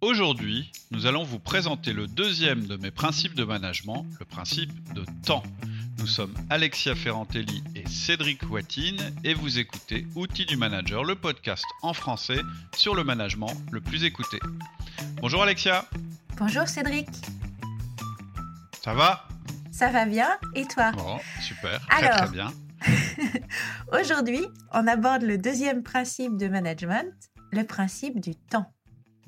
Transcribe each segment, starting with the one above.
Aujourd'hui, nous allons vous présenter le deuxième de mes principes de management, le principe de temps. Nous sommes Alexia Ferrantelli et Cédric Watine et vous écoutez Outils du Manager, le podcast en français sur le management le plus écouté. Bonjour Alexia. Bonjour Cédric. Ça va? Ça va bien et toi? Bon, super, très très bien. Aujourd'hui, on aborde le deuxième principe de management, le principe du temps.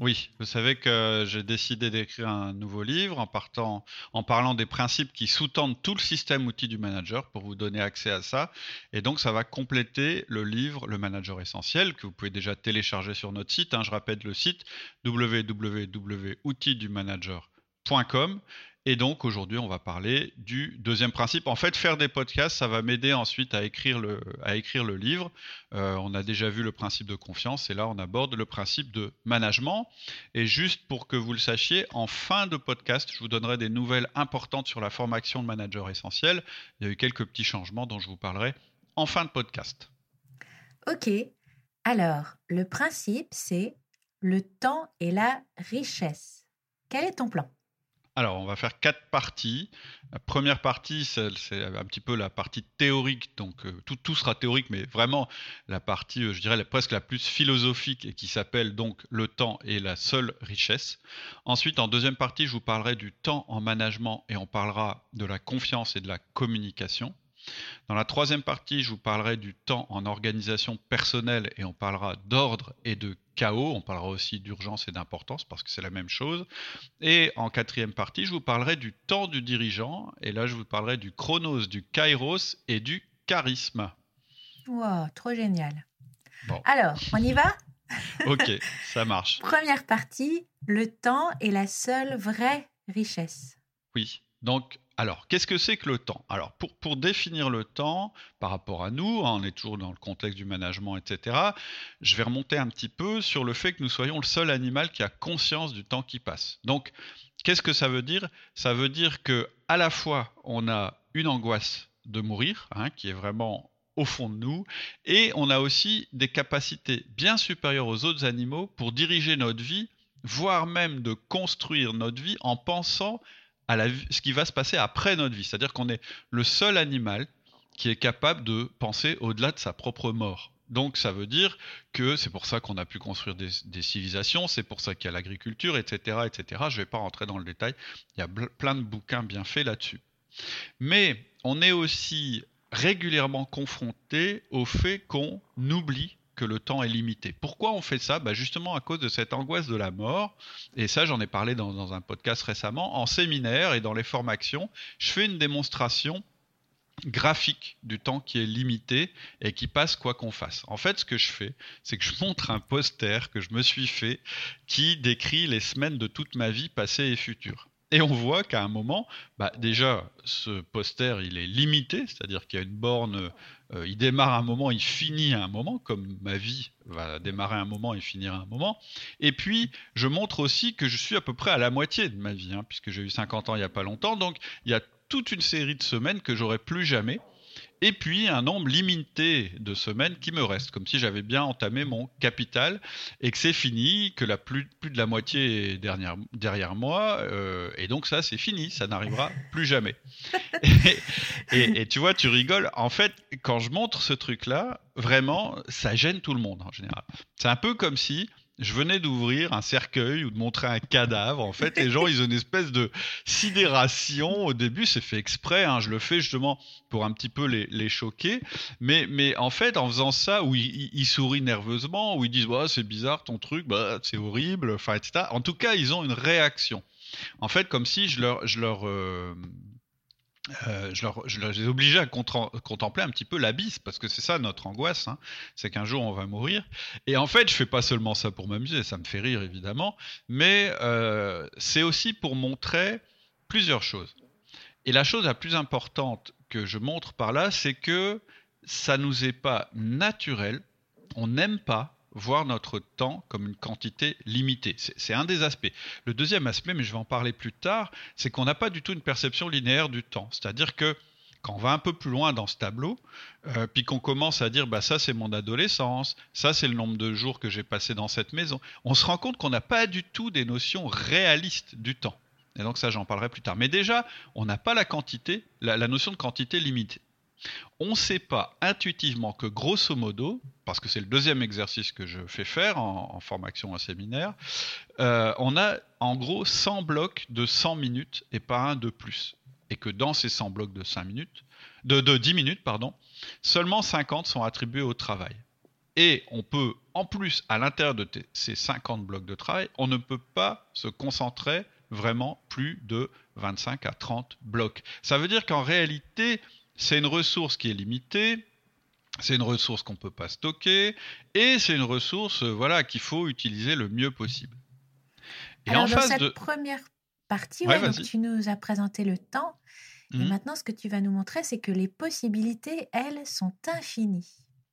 Oui, vous savez que j'ai décidé d'écrire un nouveau livre en, partant, en parlant des principes qui sous-tendent tout le système outil du manager pour vous donner accès à ça. Et donc, ça va compléter le livre Le Manager Essentiel que vous pouvez déjà télécharger sur notre site. Hein. Je répète le site www.outildumanager.com et donc aujourd'hui, on va parler du deuxième principe. En fait, faire des podcasts, ça va m'aider ensuite à écrire le, à écrire le livre. Euh, on a déjà vu le principe de confiance et là, on aborde le principe de management. Et juste pour que vous le sachiez, en fin de podcast, je vous donnerai des nouvelles importantes sur la formation de manager essentiel. Il y a eu quelques petits changements dont je vous parlerai en fin de podcast. Ok. Alors, le principe, c'est le temps et la richesse. Quel est ton plan? Alors, on va faire quatre parties. La première partie, c'est un petit peu la partie théorique, donc euh, tout, sera théorique, mais vraiment la partie, euh, je dirais, presque la plus philosophique et qui s'appelle donc le temps et la seule richesse. Ensuite, en deuxième partie, je vous parlerai du temps en management et on parlera de la confiance et de la communication. Dans la troisième partie, je vous parlerai du temps en organisation personnelle et on parlera d'ordre et de chaos. On parlera aussi d'urgence et d'importance parce que c'est la même chose. Et en quatrième partie, je vous parlerai du temps du dirigeant et là, je vous parlerai du chronos, du kairos et du charisme. Wow, trop génial. Alors, on y va? Ok, ça marche. Première partie, le temps est la seule vraie richesse. Oui, donc alors, qu'est-ce que c'est que le temps? Alors, pour, définir le temps par rapport à nous, hein, on est toujours dans le contexte du management, etc., je vais remonter un petit peu sur le fait que nous soyons le seul animal qui a conscience du temps qui passe. Donc, qu'est-ce que ça veut dire? Ça veut dire que à la fois, on a une angoisse de mourir, hein, qui est vraiment au fond de nous, et on a aussi des capacités bien supérieures aux autres animaux pour diriger notre vie, voire même de construire notre vie en pensant ce qui va se passer après notre vie. C'est-à-dire qu'on est le seul animal qui est capable de penser au-delà de sa propre mort. Donc ça veut dire que c'est pour ça qu'on a pu construire des, civilisations, c'est pour ça qu'il y a l'agriculture, etc., etc. Je ne vais pas rentrer dans le détail. Il y a plein de bouquins bien faits là-dessus. Mais on est aussi régulièrement confronté au fait qu'on oublie le temps est limité. Pourquoi on fait ça bah Justement à cause de cette angoisse de la mort. Et ça, j'en ai parlé dans, un podcast récemment. En séminaire et dans les formations, je fais une démonstration graphique du temps qui est limité et qui passe quoi qu'on fasse. En fait, ce que je fais, c'est que je montre un poster que je me suis fait qui décrit les semaines de toute ma vie passée et future. Et on voit qu'à un moment, bah déjà, ce poster, il est limité, c'est-à-dire qu'il y a une borne, euh, il démarre un moment, il finit un moment, comme ma vie va démarrer un moment et finir un moment. Et puis, je montre aussi que je suis à peu près à la moitié de ma vie, hein, puisque j'ai eu 50 ans il n'y a pas longtemps. Donc, il y a toute une série de semaines que j'aurai plus jamais et puis un nombre limité de semaines qui me restent, comme si j'avais bien entamé mon capital et que c'est fini, que la plus, plus de la moitié est derrière, derrière moi, euh, et donc ça c'est fini, ça n'arrivera plus jamais. et, et, tu vois, tu rigoles, en fait, quand je montre ce truc-là, vraiment, ça gêne tout le monde en général. C'est un peu comme si je venais d'ouvrir un cercueil ou de montrer un cadavre. En fait, les gens, ils ont une espèce de sidération. Au début, c'est fait exprès. Hein. Je le fais justement pour un petit peu les, choquer. Mais, mais en fait, en faisant ça, où ils, sourient nerveusement, où ils disent bah, c'est bizarre ton truc, bah, c'est horrible, enfin, etc. En tout cas, ils ont une réaction. En fait, comme si je leur, je leur, euh, euh, je, leur, les ai obligés à contempler un petit peu l'abysse, parce que c'est ça notre angoisse, hein. c'est qu'un jour on va mourir. Et en fait, je fais pas seulement ça pour m'amuser, ça me fait rire évidemment, mais euh, c'est aussi pour montrer plusieurs choses. Et la chose la plus importante que je montre par là, c'est que ça nous est pas naturel, on n'aime pas voir notre temps comme une quantité limitée. C'est un des aspects. Le deuxième aspect, mais je vais en parler plus tard, c'est qu'on n'a pas du tout une perception linéaire du temps. C'est-à-dire que quand on va un peu plus loin dans ce tableau, euh, puis qu'on commence à dire bah ça c'est mon adolescence, ça c'est le nombre de jours que j'ai passé dans cette maison, on se rend compte qu'on n'a pas du tout des notions réalistes du temps. Et donc ça j'en parlerai plus tard. Mais déjà, on n'a pas la quantité, la, notion de quantité limitée. On ne sait pas intuitivement que grosso modo, parce que c'est le deuxième exercice que je fais faire en, formation, en séminaire, euh, on a en gros 100 blocs de 100 minutes et pas un de plus et que dans ces 100 blocs de 5 minutes, de, 10 minutes, pardon, seulement 50 sont attribués au travail. Et on peut, en plus, à l'intérieur de ces 50 blocs de travail, on ne peut pas se concentrer vraiment plus de 25 à 30 blocs. Ça veut dire qu'en réalité, c'est une ressource qui est limitée, c'est une ressource qu'on ne peut pas stocker, et c'est une ressource voilà, qu'il faut utiliser le mieux possible. Et en face cette de... première partie, tu nous as présenté le temps. Et mmh maintenant, ce que tu vas nous montrer, c'est que les possibilités, elles, sont infinies.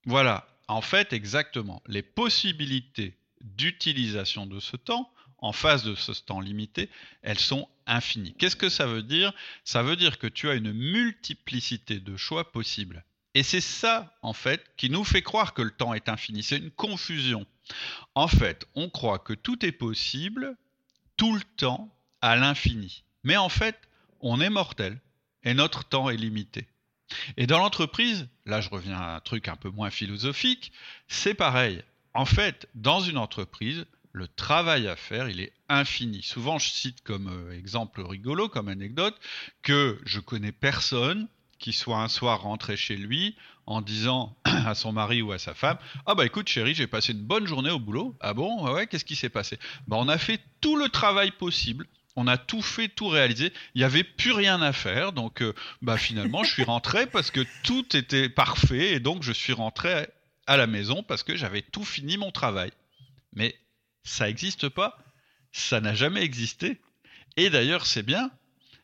Voilà, en fait, exactement. Les possibilités d'utilisation de ce temps, en face de ce temps limité, elles sont infinies. Qu'est-ce que ça veut dire? Ça veut dire que tu as une multiplicité de choix possibles. Et c'est ça, en fait, qui nous fait croire que le temps est infini. C'est une confusion. En fait, on croit que tout est possible tout le temps à l'infini. Mais en fait, on est mortel et notre temps est limité. Et dans l'entreprise, là je reviens à un truc un peu moins philosophique, c'est pareil. En fait, dans une entreprise, le travail à faire, il est infini. Souvent, je cite comme euh, exemple rigolo, comme anecdote, que je connais personne qui soit un soir rentré chez lui en disant à son mari ou à sa femme Ah bah écoute chérie, j'ai passé une bonne journée au boulot. Ah bon? Ouais, qu'est-ce qui s'est passé? Bah on a fait tout le travail possible on a tout fait, tout réalisé. Il n'y avait plus rien à faire. Donc, euh, bah, finalement, je suis rentré parce que tout était parfait. Et donc, je suis rentré à la maison parce que j'avais tout fini mon travail. Mais ça n'existe pas. Ça n'a jamais existé. Et d'ailleurs, c'est bien.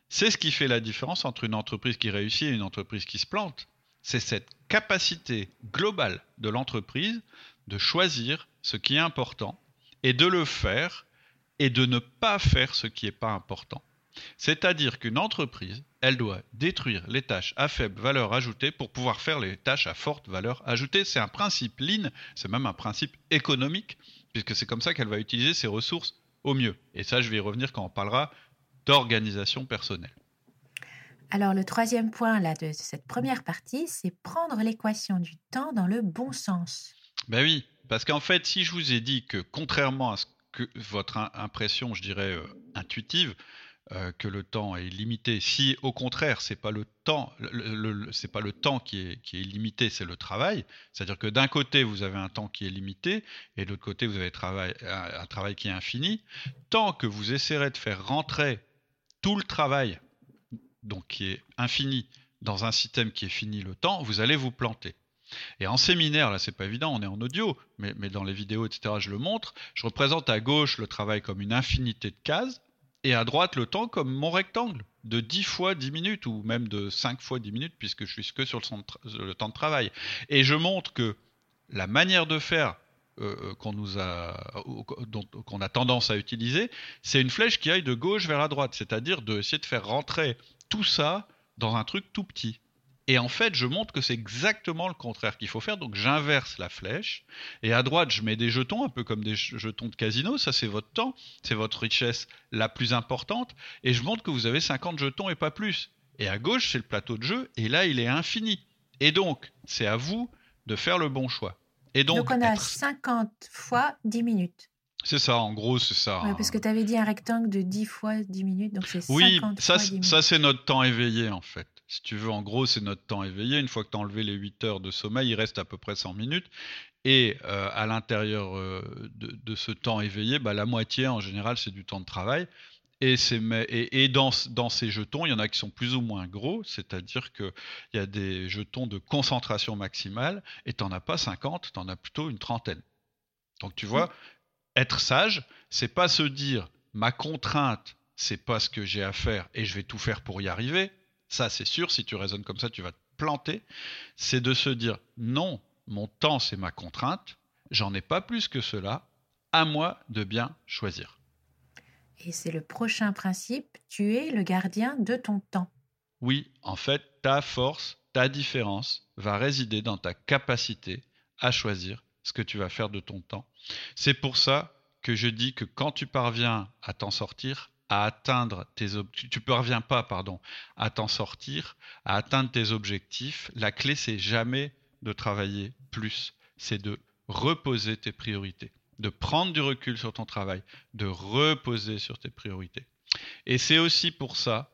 C'est ce qui fait la différence entre une entreprise qui réussit et une entreprise qui se plante. C'est cette capacité globale de l'entreprise de choisir ce qui est important et de le faire et de ne pas faire ce qui n'est pas important. C'est-à-dire qu'une entreprise, elle doit détruire les tâches à faible valeur ajoutée pour pouvoir faire les tâches à forte valeur ajoutée. C'est un principe lean, c'est même un principe économique, puisque c'est comme ça qu'elle va utiliser ses ressources au mieux. Et ça, je vais y revenir quand on parlera d'organisation personnelle. Alors le troisième point là de cette première partie, c'est prendre l'équation du temps dans le bon sens. Ben oui, parce qu'en fait, si je vous ai dit que contrairement à ce que votre impression, je dirais, euh, intuitive, euh, que le temps est limité. Si au contraire, c'est pas le temps, pas le temps qui est, qui est limité, c'est le travail. C'est-à-dire que d'un côté vous avez un temps qui est limité et de l'autre côté vous avez un, travail qui est infini. Tant que vous essaierez de faire rentrer tout le travail, donc qui est infini, dans un système qui est fini le temps, vous allez vous planter. Et en séminaire, là, c'est pas évident, on est en audio, mais, dans les vidéos, etc., je le montre. Je représente à gauche le travail comme une infinité de cases, et à droite le temps comme mon rectangle, de 10 fois 10 minutes, ou même de 5 fois 10 minutes, puisque je suis que sur le, temps de travail. Et je montre que la manière de faire euh, euh, qu'on nous a, qu'on a tendance à utiliser, c'est une flèche qui aille de gauche vers la droite, c'est-à-dire d'essayer de faire rentrer tout ça dans un truc tout petit. Et en fait, je montre que c'est exactement le contraire qu'il faut faire. Donc j'inverse la flèche. Et à droite, je mets des jetons, un peu comme des jetons de casino. Ça, c'est votre temps. C'est votre richesse la plus importante. Et je montre que vous avez 50 jetons et pas plus. Et à gauche, c'est le plateau de jeu. Et là, il est infini. Et donc, c'est à vous de faire le bon choix. Et donc, donc on a 50 fois 10 minutes. C'est ça, en gros, c'est ça. Ouais, parce que tu avais dit un rectangle de 10 fois 10 minutes, donc c'est 50 oui, ça, ça c'est notre temps éveillé en fait. Si tu veux, en gros, c'est notre temps éveillé. Une fois que tu as enlevé les 8 heures de sommeil, il reste à peu près 100 minutes. Et euh, à l'intérieur euh, de, ce temps éveillé, bah, la moitié en général, c'est du temps de travail. Et, et, et dans, dans, ces jetons, il y en a qui sont plus ou moins gros, c'est-à-dire qu'il y a des jetons de concentration maximale, et tu n'en as pas 50, tu en as plutôt une trentaine. Donc tu vois, être sage, c'est pas se dire ma contrainte, c'est pas ce que j'ai à faire et je vais tout faire pour y arriver. Ça, c'est sûr, si tu raisonnes comme ça, tu vas te planter. C'est de se dire non, mon temps, c'est ma contrainte, j'en ai pas plus que cela, à moi de bien choisir. Et c'est le prochain principe, tu es le gardien de ton temps. Oui, en fait, ta force, ta différence va résider dans ta capacité à choisir ce que tu vas faire de ton temps. C'est pour ça que je dis que quand tu parviens à t'en sortir, à atteindre tes objectifs, tu parviens pas, pardon, à t'en sortir, à atteindre tes objectifs, la clé c'est jamais de travailler plus, c'est de reposer tes priorités, de prendre du recul sur ton travail, de reposer sur tes priorités. Et c'est aussi pour ça,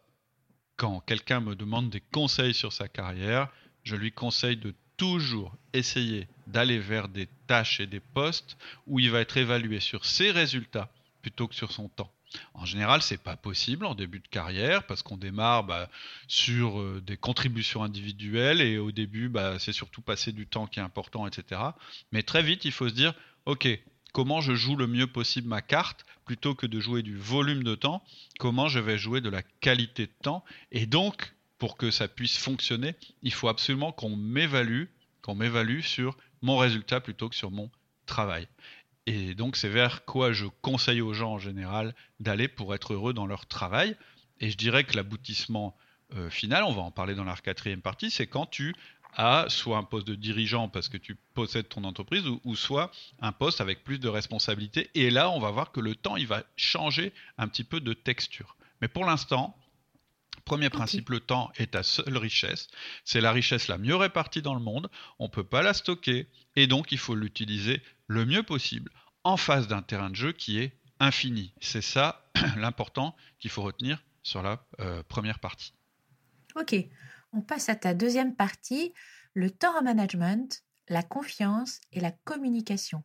quand quelqu'un me demande des conseils sur sa carrière, je lui conseille de toujours essayer d'aller vers des tâches et des postes où il va être évalué sur ses résultats plutôt que sur son temps. En général, c'est pas possible en début de carrière parce qu'on démarre bah, sur euh, des contributions individuelles et au début, bah, c'est surtout passer du temps qui est important, etc. Mais très vite, il faut se dire, ok, comment je joue le mieux possible ma carte plutôt que de jouer du volume de temps, comment je vais jouer de la qualité de temps? Et donc, pour que ça puisse fonctionner, il faut absolument qu'on m'évalue, qu'on m'évalue sur mon résultat plutôt que sur mon travail. Et donc c'est vers quoi je conseille aux gens en général d'aller pour être heureux dans leur travail. Et je dirais que l'aboutissement euh, final, on va en parler dans la quatrième partie, c'est quand tu as soit un poste de dirigeant parce que tu possèdes ton entreprise ou, soit un poste avec plus de responsabilités. Et là, on va voir que le temps, il va changer un petit peu de texture. Mais pour l'instant, Premier principe, le temps est ta seule richesse. C'est la richesse la mieux répartie dans le monde. On ne peut pas la stocker et donc il faut l'utiliser le mieux possible en face d'un terrain de jeu qui est infini. C'est ça l'important qu'il faut retenir sur la euh, première partie. Ok, on passe à ta deuxième partie, le temps en management, la confiance et la communication.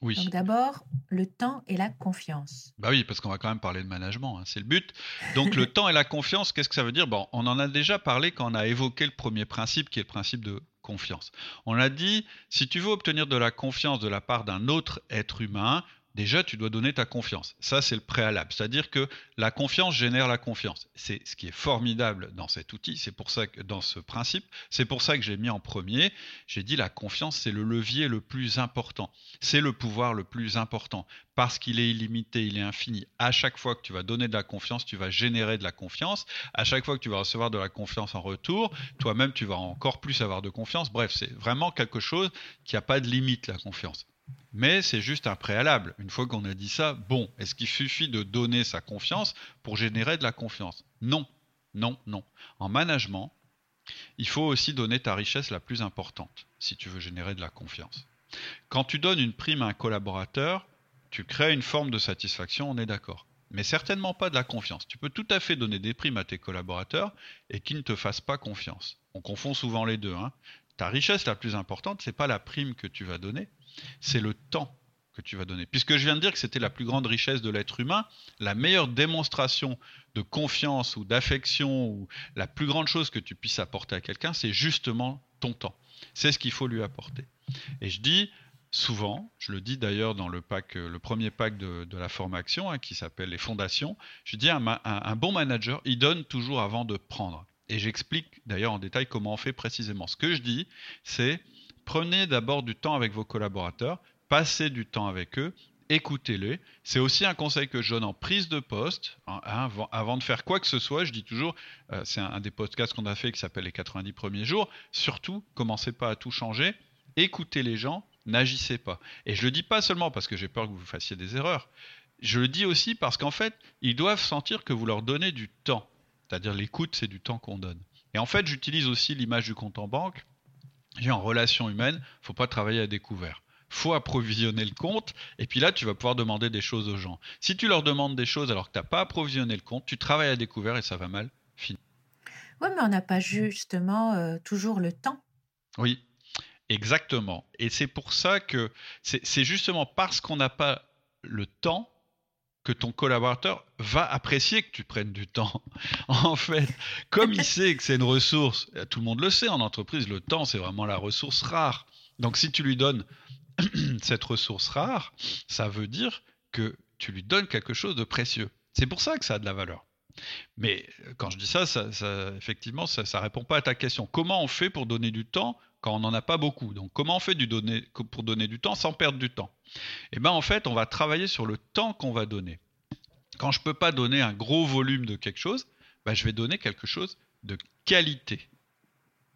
Oui. Donc d'abord, le temps et la confiance. Bah oui, parce qu'on va quand même parler de management, hein, c'est le but. Donc le temps et la confiance, qu'est-ce que ça veut dire? Bon, on en a déjà parlé quand on a évoqué le premier principe, qui est le principe de confiance. On a dit, si tu veux obtenir de la confiance de la part d'un autre être humain, déjà tu dois donner ta confiance. Ça, c'est le préalable. C'est-à-dire que la confiance génère la confiance. C'est ce qui est formidable dans cet outil, c'est pour ça que dans ce principe, c'est pour ça que j'ai mis en premier, j'ai dit la confiance, c'est le levier le plus important. C'est le pouvoir le plus important parce qu'il est illimité, il est infini. À chaque fois que tu vas donner de la confiance, tu vas générer de la confiance. À chaque fois que tu vas recevoir de la confiance en retour, toi-même, tu vas encore plus avoir de confiance. Bref, c'est vraiment quelque chose qui n'a pas de limite, la confiance. Mais c'est juste un préalable. Une fois qu'on a dit ça, bon, est-ce qu'il suffit de donner sa confiance pour générer de la confiance? Non, non, non. En management, il faut aussi donner ta richesse la plus importante si tu veux générer de la confiance. Quand tu donnes une prime à un collaborateur, tu crées une forme de satisfaction, on est d'accord. Mais certainement pas de la confiance. Tu peux tout à fait donner des primes à tes collaborateurs et qu'ils ne te fassent pas confiance. On confond souvent les deux. Hein. Ta richesse la plus importante, ce n'est pas la prime que tu vas donner, c'est le temps que tu vas donner. Puisque je viens de dire que c'était la plus grande richesse de l'être humain, la meilleure démonstration de confiance ou d'affection ou la plus grande chose que tu puisses apporter à quelqu'un, c'est justement ton temps. C'est ce qu'il faut lui apporter. Et je dis souvent, je le dis d'ailleurs dans le pack, le premier pack de, la formation hein, qui s'appelle les fondations, je dis un bon manager, il donne toujours avant de prendre. Et j'explique d'ailleurs en détail comment on fait précisément. Ce que je dis, c'est prenez d'abord du temps avec vos collaborateurs, passez du temps avec eux, écoutez-les. C'est aussi un conseil que je donne en prise de poste. Hein, avant, de faire quoi que ce soit, je dis toujours, euh, c'est un, des podcasts qu'on a fait qui s'appelle les 90 premiers jours, surtout, commencez pas à tout changer, écoutez les gens, n'agissez pas. Et je le dis pas seulement parce que j'ai peur que vous fassiez des erreurs, je le dis aussi parce qu'en fait, ils doivent sentir que vous leur donnez du temps. C'est-à-dire l'écoute, c'est du temps qu'on donne. Et en fait, j'utilise aussi l'image du compte en banque en relation humaine, faut pas travailler à découvert. Faut approvisionner le compte, et puis là, tu vas pouvoir demander des choses aux gens. Si tu leur demandes des choses alors que tu n'as pas approvisionné le compte, tu travailles à découvert et ça va mal finir. Oui, mais on n'a pas justement euh, toujours le temps. Oui, exactement. Et c'est pour ça que c'est justement parce qu'on n'a pas le temps que ton collaborateur va apprécier que tu prennes du temps. en fait, comme il sait que c'est une ressource, tout le monde le sait en entreprise, le temps c'est vraiment la ressource rare. Donc si tu lui donnes cette ressource rare, ça veut dire que tu lui donnes quelque chose de précieux. C'est pour ça que ça a de la valeur. Mais euh, quand je dis ça, ça, effectivement, ça ne répond pas à ta question. Comment on fait pour donner du temps quand on n'en a pas beaucoup? Donc, comment on fait pour donner du temps sans perdre du temps? Eh bien, en fait, on va travailler sur le temps qu'on va donner. Quand je ne peux pas donner un gros volume de quelque chose, ben, je vais donner quelque chose de qualité.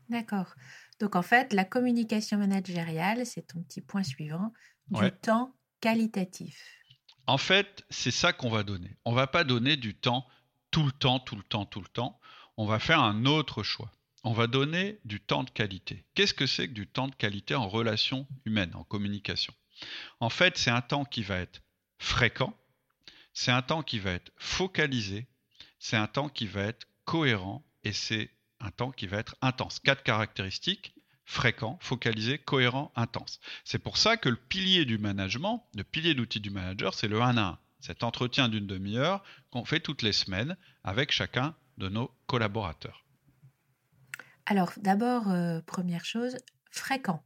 D'accord. Donc en fait, la communication managériale, c'est ton petit point suivant, du temps qualitatif. En fait, c'est ça qu'on va donner. On va pas donner du temps tout le temps, tout le temps, tout le temps. On va faire un autre choix. On va donner du temps de qualité. Qu'est-ce que c'est que du temps de qualité en relation humaine, en communication? En fait, c'est un temps qui va être fréquent, c'est un temps qui va être focalisé, c'est un temps qui va être cohérent et c'est un temps qui va être intense. Quatre caractéristiques fréquent, focalisé, cohérent, intense. C'est pour ça que le pilier du management, le pilier d'outil du manager, c'est le 1 à 1. Cet entretien d'une demi-heure qu'on fait toutes les semaines avec chacun de nos collaborateurs. Alors d'abord, euh, première chose, fréquent.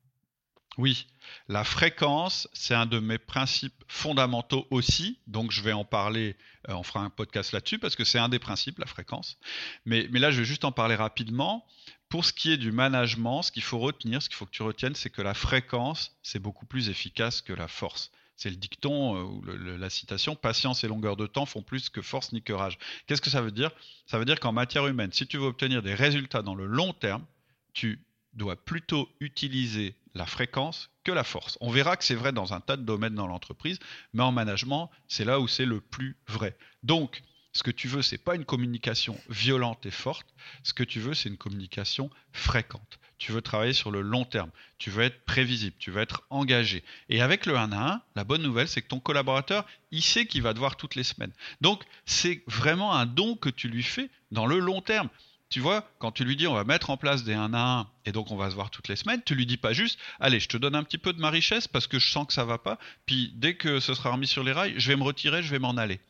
Oui, la fréquence, c'est un de mes principes fondamentaux aussi, donc je vais en parler, euh, on fera un podcast là-dessus, parce que c'est un des principes, la fréquence. Mais, là, je vais juste en parler rapidement. Pour ce qui est du management, ce qu'il faut retenir, ce qu'il faut que tu retiennes, c'est que la fréquence, c'est beaucoup plus efficace que la force. C'est le dicton euh, ou la citation patience et longueur de temps font plus que force ni que rage. Qu'est-ce que ça veut dire? Ça veut dire qu'en matière humaine, si tu veux obtenir des résultats dans le long terme, tu doit plutôt utiliser la fréquence que la force. On verra que c'est vrai dans un tas de domaines dans l'entreprise, mais en management, c'est là où c'est le plus vrai. Donc, ce que tu veux, c'est pas une communication violente et forte. Ce que tu veux, c'est une communication fréquente. Tu veux travailler sur le long terme. Tu veux être prévisible. Tu veux être engagé. Et avec le 1 à 1, la bonne nouvelle, c'est que ton collaborateur, il sait qu'il va te voir toutes les semaines. Donc, c'est vraiment un don que tu lui fais dans le long terme tu vois, quand tu lui dis on va mettre en place des 1 à 1 et donc on va se voir toutes les semaines, tu lui dis pas juste allez, je te donne un petit peu de ma richesse parce que je sens que ça va pas, puis dès que ce sera remis sur les rails, je vais me retirer, je vais m'en aller.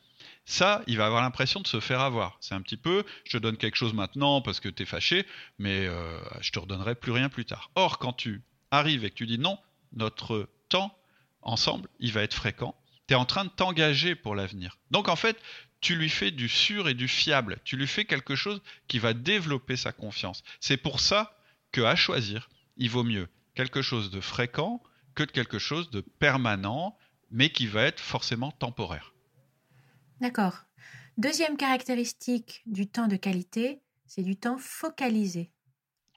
Ça, il va avoir l'impression de se faire avoir. C'est un petit peu, je te donne quelque chose maintenant parce que tu es fâché, mais euh, je te redonnerai plus rien plus tard. Or, quand tu arrives et que tu dis non, notre temps ensemble, il va être fréquent, tu es en train de t'engager pour l'avenir. Donc en fait, tu lui fais du sûr et du fiable. Tu lui fais quelque chose qui va développer sa confiance. C'est pour ça que à choisir, il vaut mieux quelque chose de fréquent que de quelque chose de permanent, mais qui va être forcément temporaire. D'accord. Deuxième caractéristique du temps de qualité, c'est du temps focalisé.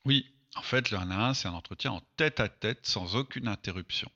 Oui, en fait, le 1 à 1, c'est un entretien en tête à tête sans aucune interruption.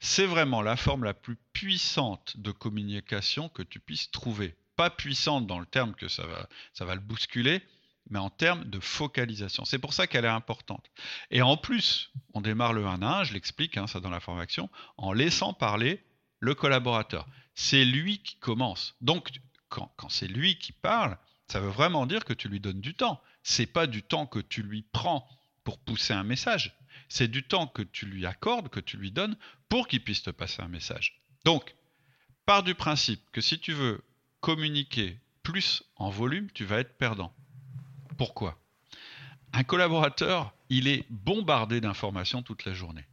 C'est vraiment la forme la plus puissante de communication que tu puisses trouver pas puissante dans le terme que ça va, ça va le bousculer, mais en termes de focalisation. C'est pour ça qu'elle est importante. Et en plus, on démarre le 1 à 1, je l'explique, hein, ça dans la formation, en laissant parler le collaborateur. C'est lui qui commence. Donc, quand, quand c'est lui qui parle, ça veut vraiment dire que tu lui donnes du temps. C'est pas du temps que tu lui prends pour pousser un message. C'est du temps que tu lui accordes, que tu lui donnes pour qu'il puisse te passer un message. Donc, pars du principe que si tu veux communiquer plus en volume, tu vas être perdant. Pourquoi? Un collaborateur, il est bombardé d'informations toute la journée.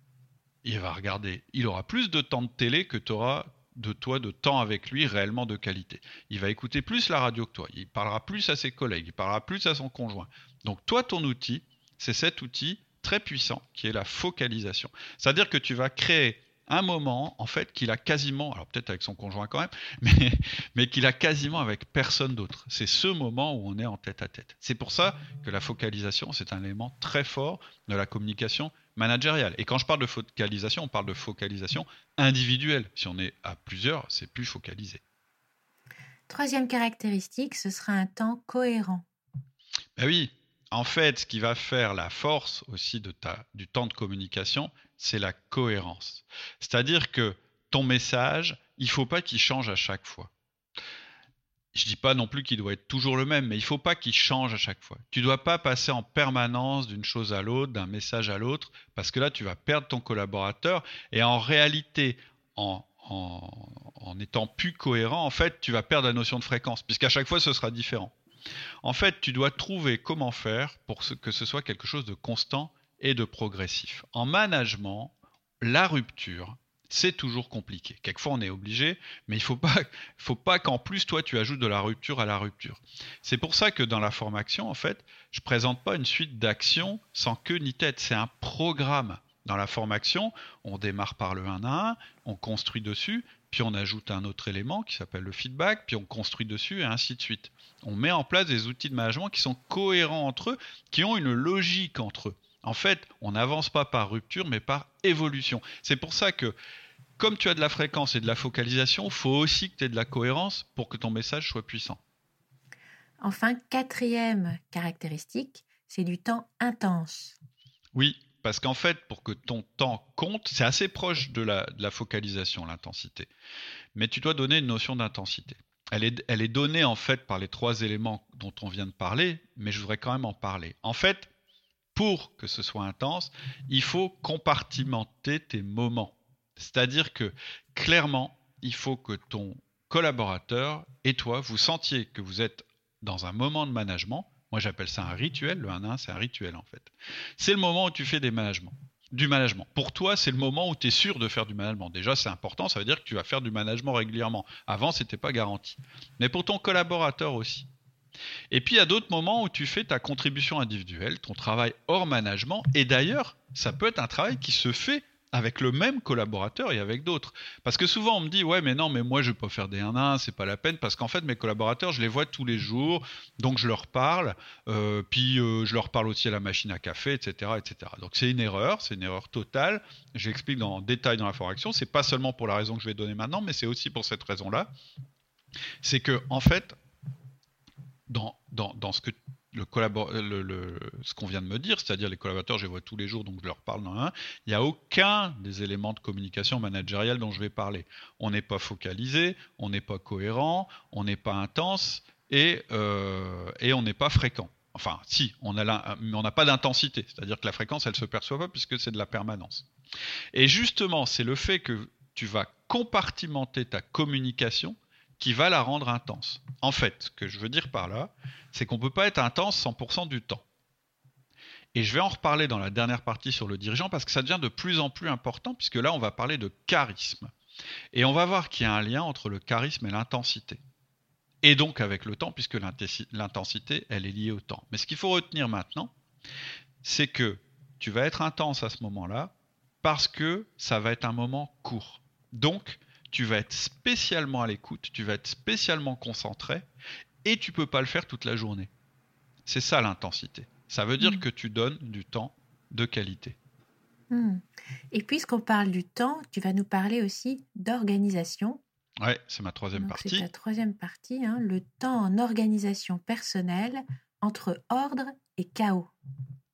Il va regarder, il aura plus de temps de télé que tu auras de toi de temps avec lui réellement de qualité. Il va écouter plus la radio que toi, il parlera plus à ses collègues, il parlera plus à son conjoint. Donc toi, ton outil, c'est cet outil très puissant qui est la focalisation. C'est-à-dire que tu vas créer un moment, en fait, qu'il a quasiment, alors peut-être avec son conjoint quand même, mais, mais qu'il a quasiment avec personne d'autre. C'est ce moment où on est en tête à tête. C'est pour ça que la focalisation, c'est un élément très fort de la communication managériale. Et quand je parle de focalisation, on parle de focalisation individuelle. Si on est à plusieurs, c'est plus focalisé. Troisième caractéristique, ce sera un temps cohérent. Ben oui, en fait, ce qui va faire la force aussi du temps de communication, c'est la cohérence. C'est-à-dire que ton message, il ne faut pas qu'il change à chaque fois. Je ne dis pas non plus qu'il doit être toujours le même, mais il ne faut pas qu'il change à chaque fois. Tu ne dois pas passer en permanence d'une chose à l'autre, d'un message à l'autre, parce que là, tu vas perdre ton collaborateur. Et en réalité, en, en étant plus cohérent, en fait, tu vas perdre la notion de fréquence, puisqu'à chaque fois, ce sera différent. En fait, tu dois trouver comment faire pour que ce soit quelque chose de constant et de progressif. En management, la rupture, c'est toujours compliqué. Quelquefois, on est obligé, mais il ne faut pas, qu'en plus, toi, tu ajoutes de la rupture à la rupture. C'est pour ça que dans la formation, en fait, je ne présente pas une suite d'actions sans queue ni tête. C'est un programme. Dans la formation, on démarre par le 1 à 1, on construit dessus, puis on ajoute un autre élément qui s'appelle le feedback, puis on construit dessus et ainsi de suite. On met en place des outils de management qui sont cohérents entre eux, qui ont une logique entre eux. En fait, on n'avance pas par rupture, mais par évolution. C'est pour ça que, comme tu as de la fréquence et de la focalisation, il faut aussi que tu aies de la cohérence pour que ton message soit puissant. Enfin, quatrième caractéristique, c'est du temps intense. Oui, parce qu'en fait, pour que ton temps compte, c'est assez proche de la, focalisation, l'intensité. Mais tu dois donner une notion d'intensité. Elle est, elle est donnée en fait par les trois éléments dont on vient de parler, mais je voudrais quand même en parler. En fait, pour que ce soit intense, il faut compartimenter tes moments. C'est-à-dire que clairement, il faut que ton collaborateur et toi, vous sentiez que vous êtes dans un moment de management. Moi, j'appelle ça un rituel. Le 1-1, c'est un rituel en fait. C'est le moment où tu fais des managements. Du management. Pour toi, c'est le moment où tu es sûr de faire du management. Déjà, c'est important, ça veut dire que tu vas faire du management régulièrement. Avant, ce n'était pas garanti. Mais pour ton collaborateur aussi. Et puis il y a d'autres moments où tu fais ta contribution individuelle, ton travail hors management. Et d'ailleurs, ça peut être un travail qui se fait avec le même collaborateur et avec d'autres. Parce que souvent on me dit ouais mais non mais moi je peux faire des 1-1, c'est pas la peine parce qu'en fait mes collaborateurs je les vois tous les jours, donc je leur parle, euh, puis euh, je leur parle aussi à la machine à café, etc. etc. Donc c'est une erreur, c'est une erreur totale. J'explique dans détail dans la formation, c'est pas seulement pour la raison que je vais donner maintenant, mais c'est aussi pour cette raison-là. C'est que en fait dans, dans, ce que le, ce qu'on vient de me dire, c'est-à-dire les collaborateurs, je les vois tous les jours, donc je leur parle dans un, il n'y a aucun des éléments de communication managériale dont je vais parler. On n'est pas focalisé, on n'est pas cohérent, on n'est pas intense et, euh, on n'est pas fréquent. Enfin, si, on a mais on n'a pas d'intensité, c'est-à-dire que la fréquence, elle ne se perçoit pas puisque c'est de la permanence. Et justement, c'est le fait que tu vas compartimenter ta communication qui va la rendre intense. En fait, ce que je veux dire par là, c'est qu'on ne peut pas être intense 100% du temps. Et je vais en reparler dans la dernière partie sur le dirigeant parce que ça devient de plus en plus important puisque là, on va parler de charisme. Et on va voir qu'il y a un lien entre le charisme et l'intensité. Et donc avec le temps, puisque l'intensité, elle est liée au temps. Mais ce qu'il faut retenir maintenant, c'est que tu vas être intense à ce moment-là parce que ça va être un moment court. Donc, tu vas être spécialement à l'écoute, tu vas être spécialement concentré, et tu peux pas le faire toute la journée. C'est ça l'intensité. Ça veut dire mm. que tu donnes du temps de qualité. Mm. Et puisqu'on parle du temps, tu vas nous parler aussi d'organisation. Ouais, c'est ma troisième partie. C'est ta troisième partie, hein, le temps en organisation personnelle entre ordre et chaos.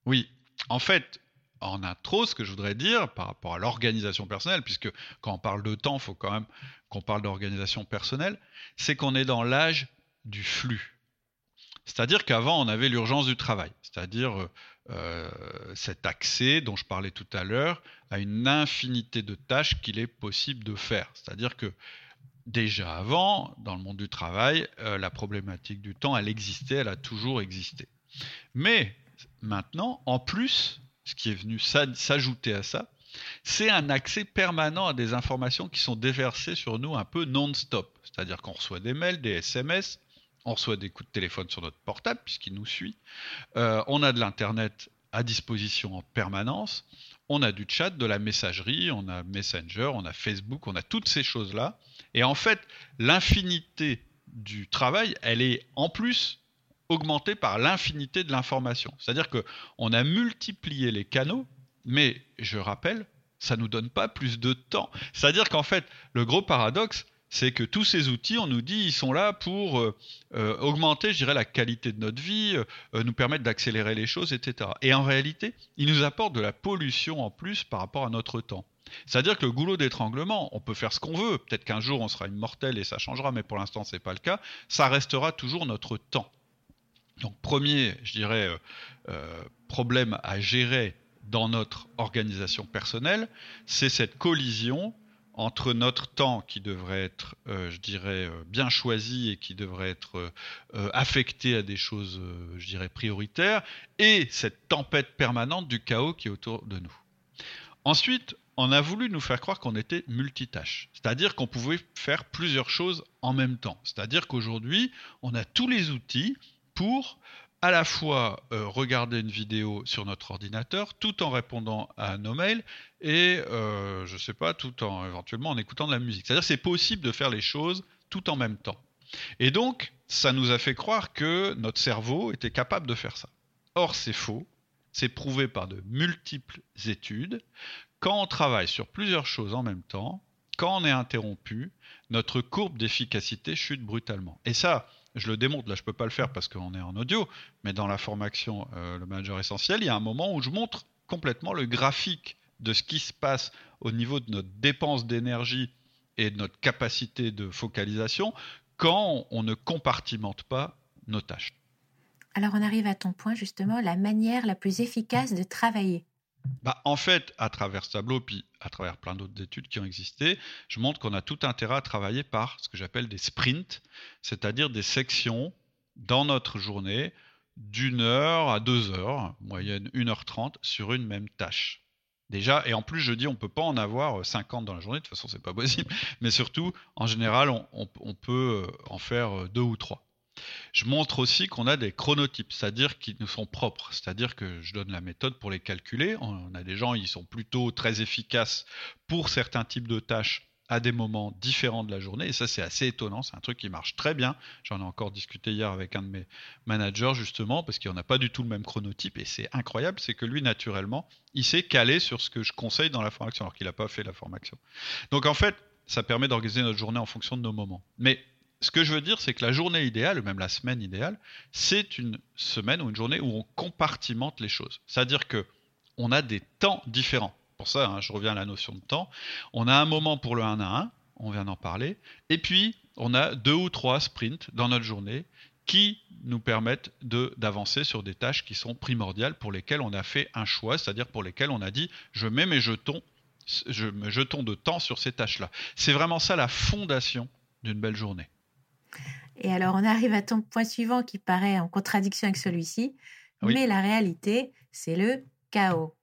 Oui, en fait, en intro, ce que je voudrais dire par rapport à l'organisation personnelle, puisque quand on parle de temps, il faut quand même qu'on parle d'organisation personnelle, c'est qu'on est dans l'âge du flux. C'est-à-dire qu'avant, on avait l'urgence du travail, c'est-à-dire euh, cet accès dont je parlais tout à l'heure à une infinité de tâches qu'il est possible de faire. C'est-à-dire que déjà avant, dans le monde du travail, euh, la problématique du temps, elle existait, elle a toujours existé. Mais maintenant, en plus, ce qui est venu s'ajouter à ça, c'est un accès permanent à des informations qui sont déversées sur nous un peu non-stop. C'est-à-dire qu'on reçoit des mails, des SMS, on reçoit des coups de téléphone sur notre portable puisqu'il nous suit, euh, on a de l'Internet à disposition en permanence, on a du chat, de la messagerie, on a Messenger, on a Facebook, on a toutes ces choses-là. Et en fait, l'infinité du travail, elle est en plus augmenté par l'infinité de l'information. C'est-à-dire qu'on a multiplié les canaux, mais je rappelle, ça nous donne pas plus de temps. C'est-à-dire qu'en fait, le gros paradoxe, c'est que tous ces outils, on nous dit, ils sont là pour euh, euh, augmenter, je dirais, la qualité de notre vie, euh, nous permettre d'accélérer les choses, etc. Et en réalité, ils nous apportent de la pollution en plus par rapport à notre temps. C'est-à-dire que le goulot d'étranglement, on peut faire ce qu'on veut, peut-être qu'un jour on sera immortel et ça changera, mais pour l'instant ce n'est pas le cas, ça restera toujours notre temps. Donc premier, je dirais, euh, euh, problème à gérer dans notre organisation personnelle, c'est cette collision entre notre temps qui devrait être, euh, je dirais, bien choisi et qui devrait être affecté à des choses, je dirais, prioritaires, et cette tempête permanente du chaos qui est autour de nous. Ensuite, on a voulu nous faire croire qu'on était multitâche, c'est-à-dire qu'on pouvait faire plusieurs choses en même temps. C'est-à-dire qu'aujourd'hui, on a tous les outils pour à la fois euh, regarder une vidéo sur notre ordinateur tout en répondant à nos mails et euh, je sais pas tout en éventuellement en écoutant de la musique. C'est-à-dire c'est possible de faire les choses tout en même temps. Et donc ça nous a fait croire que notre cerveau était capable de faire ça. Or c'est faux. C'est prouvé par de multiples études. Quand on travaille sur plusieurs choses en même temps, quand on est interrompu, notre courbe d'efficacité chute brutalement. Et ça, je le démontre, là je ne peux pas le faire parce qu'on est en audio, mais dans la formation euh, Le Manager Essentiel, il y a un moment où je montre complètement le graphique de ce qui se passe au niveau de notre dépense d'énergie et de notre capacité de focalisation quand on ne compartimente pas nos tâches. Alors on arrive à ton point justement, la manière la plus efficace de travailler. Bah, en fait, à travers ce tableau, puis à travers plein d'autres études qui ont existé, je montre qu'on a tout intérêt à travailler par ce que j'appelle des sprints, c'est-à-dire des sections dans notre journée d'une heure à deux heures, moyenne 1h30, sur une même tâche. Déjà, et en plus, je dis, on ne peut pas en avoir 50 dans la journée, de toute façon, c'est pas possible, mais surtout, en général, on peut euh, en faire euh, deux ou trois. Je montre aussi qu'on a des chronotypes, c'est-à-dire qui nous sont propres, c'est-à-dire que je donne la méthode pour les calculer. On a des gens, ils sont plutôt très efficaces pour certains types de tâches à des moments différents de la journée. Et ça, c'est assez étonnant. C'est un truc qui marche très bien. J'en ai encore discuté hier avec un de mes managers, justement, parce qu'il n'a pas du tout le même chronotype. Et c'est incroyable, c'est que lui, naturellement, il s'est calé sur ce que je conseille dans la formation, alors qu'il n'a pas fait la formation. Donc, en fait, ça permet d'organiser notre journée en fonction de nos moments. Mais ce que je veux dire, c'est que la journée idéale, même la semaine idéale, c'est une semaine ou une journée où on compartimente les choses. C'est-à-dire que on a des temps différents. Pour ça, hein, je reviens à la notion de temps. On a un moment pour le 1 à 1, on vient d'en parler, et puis on a deux ou trois sprints dans notre journée qui nous permettent d'avancer sur des tâches qui sont primordiales pour lesquelles on a fait un choix, c'est-à-dire pour lesquelles on a dit je mets mes jetons, je mets jetons de temps sur ces tâches-là. C'est vraiment ça la fondation d'une belle journée. Et alors, on arrive à ton point suivant qui paraît en contradiction avec celui-ci, mais la réalité, c'est le chaos.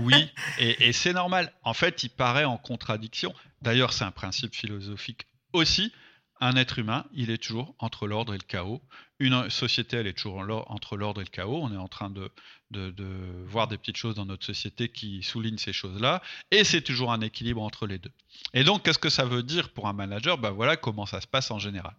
oui, et, c'est normal. En fait, il paraît en contradiction. D'ailleurs, c'est un principe philosophique aussi. Un être humain, il est toujours entre l'ordre et le chaos. Une société, elle est toujours entre l'ordre et le chaos. On est en train de, voir des petites choses dans notre société qui soulignent ces choses-là, et c'est toujours un équilibre entre les deux. Et donc, qu'est-ce que ça veut dire pour un manager? Ben voilà comment ça se passe en général.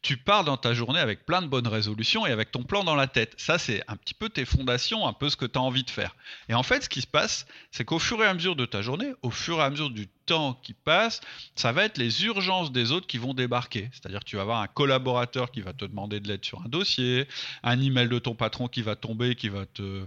Tu pars dans ta journée avec plein de bonnes résolutions et avec ton plan dans la tête. Ça, c'est un petit peu tes fondations, un peu ce que tu as envie de faire. Et en fait, ce qui se passe, c'est qu'au fur et à mesure de ta journée, au fur et à mesure du temps qui passe, ça va être les urgences des autres qui vont débarquer. C'est-à-dire tu vas avoir un collaborateur qui va te demander de l'aide sur un dossier, un email de ton patron qui va tomber, qui va te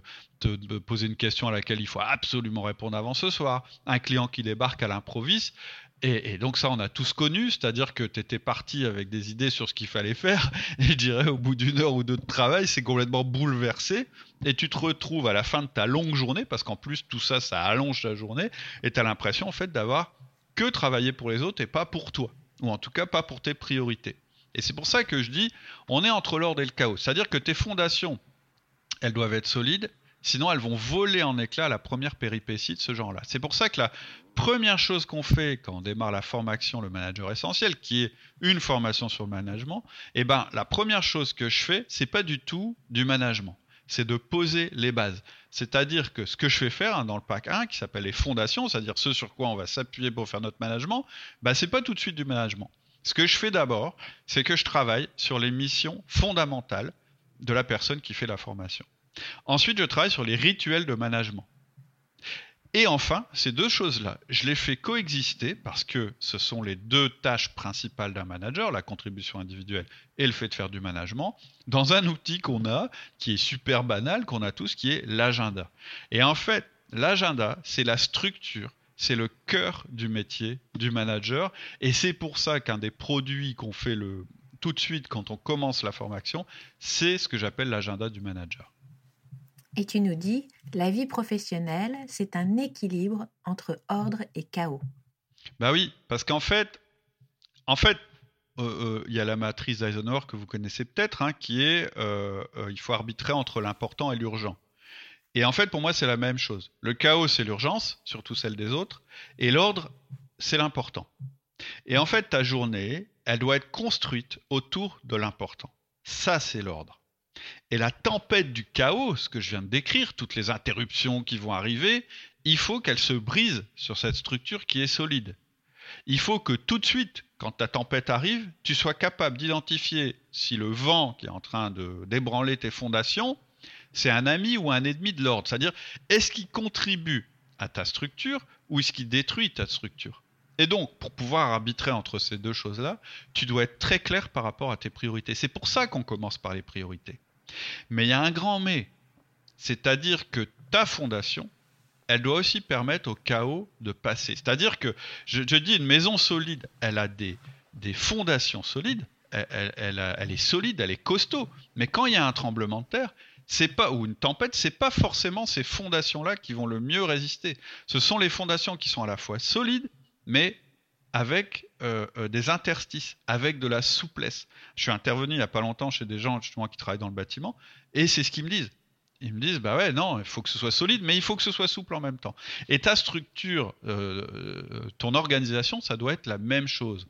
poser une question à laquelle il faut absolument répondre avant ce soir, un client qui débarque à l'improviste. Et, donc ça, on a tous connu, c'est-à-dire que tu étais parti avec des idées sur ce qu'il fallait faire, et je dirais au bout d'une heure ou deux de travail, c'est complètement bouleversé, et tu te retrouves à la fin de ta longue journée, parce qu'en plus tout ça, ça allonge ta journée, et tu as l'impression en fait d'avoir que travaillé pour les autres et pas pour toi, ou en tout cas pas pour tes priorités. Et c'est pour ça que je dis, on est entre l'ordre et le chaos, c'est-à-dire que tes fondations, elles doivent être solides, Sinon, elles vont voler en éclats la première péripétie de ce genre-là. C'est pour ça que la première chose qu'on fait quand on démarre la formation Le Manager Essentiel, qui est une formation sur le management, eh ben, la première chose que je fais, c'est pas du tout du management. C'est de poser les bases. C'est-à-dire que ce que je fais faire hein, dans le pack 1, qui s'appelle les fondations, c'est-à-dire ce sur quoi on va s'appuyer pour faire notre management, bah, c'est pas tout de suite du management. Ce que je fais d'abord, c'est que je travaille sur les missions fondamentales de la personne qui fait la formation. Ensuite, je travaille sur les rituels de management. Et enfin, ces deux choses-là, je les fais coexister parce que ce sont les deux tâches principales d'un manager, la contribution individuelle et le fait de faire du management, dans un outil qu'on a, qui est super banal, qu'on a tous, qui est l'agenda. Et en fait, l'agenda, c'est la structure, c'est le cœur du métier du manager. Et c'est pour ça qu'un des produits qu'on fait le, tout de suite quand on commence la formation, c'est ce que j'appelle l'agenda du manager. Et tu nous dis, la vie professionnelle, c'est un équilibre entre ordre et chaos. Bah oui, parce qu'en fait, en fait, euh, euh, il y a la matrice d'Eisenhower que vous connaissez peut-être, hein, qui est euh, il faut arbitrer entre l'important et l'urgent. Et en fait, pour moi, c'est la même chose. Le chaos, c'est l'urgence, surtout celle des autres, et l'ordre, c'est l'important. Et en fait, ta journée, elle doit être construite autour de l'important. Ça, c'est l'ordre. Et la tempête du chaos, ce que je viens de décrire, toutes les interruptions qui vont arriver, il faut qu'elle se brise sur cette structure qui est solide. Il faut que tout de suite, quand ta tempête arrive, tu sois capable d'identifier si le vent qui est en train de débranler tes fondations, c'est un ami ou un ennemi de l'ordre. C'est-à-dire, est-ce qu'il contribue à ta structure ou est-ce qu'il détruit ta structure? Et donc, pour pouvoir arbitrer entre ces deux choses-là, tu dois être très clair par rapport à tes priorités. C'est pour ça qu'on commence par les priorités. Mais il y a un grand mais. C'est-à-dire que ta fondation, elle doit aussi permettre au chaos de passer. C'est-à-dire que, je, dis, une maison solide, elle a des, des fondations solides, elle, elle, est solide, elle est costaud. Mais quand il y a un tremblement de terre, c'est pas ou une tempête, c'est pas forcément ces fondations-là qui vont le mieux résister. Ce sont les fondations qui sont à la fois solides, mais avec euh, euh, des interstices, avec de la souplesse. Je suis intervenu il n'y a pas longtemps chez des gens justement qui travaillent dans le bâtiment, et c'est ce qu'ils me disent. Ils me disent, bah ouais, non, il faut que ce soit solide, mais il faut que ce soit souple en même temps. Et ta structure, euh, ton organisation, ça doit être la même chose.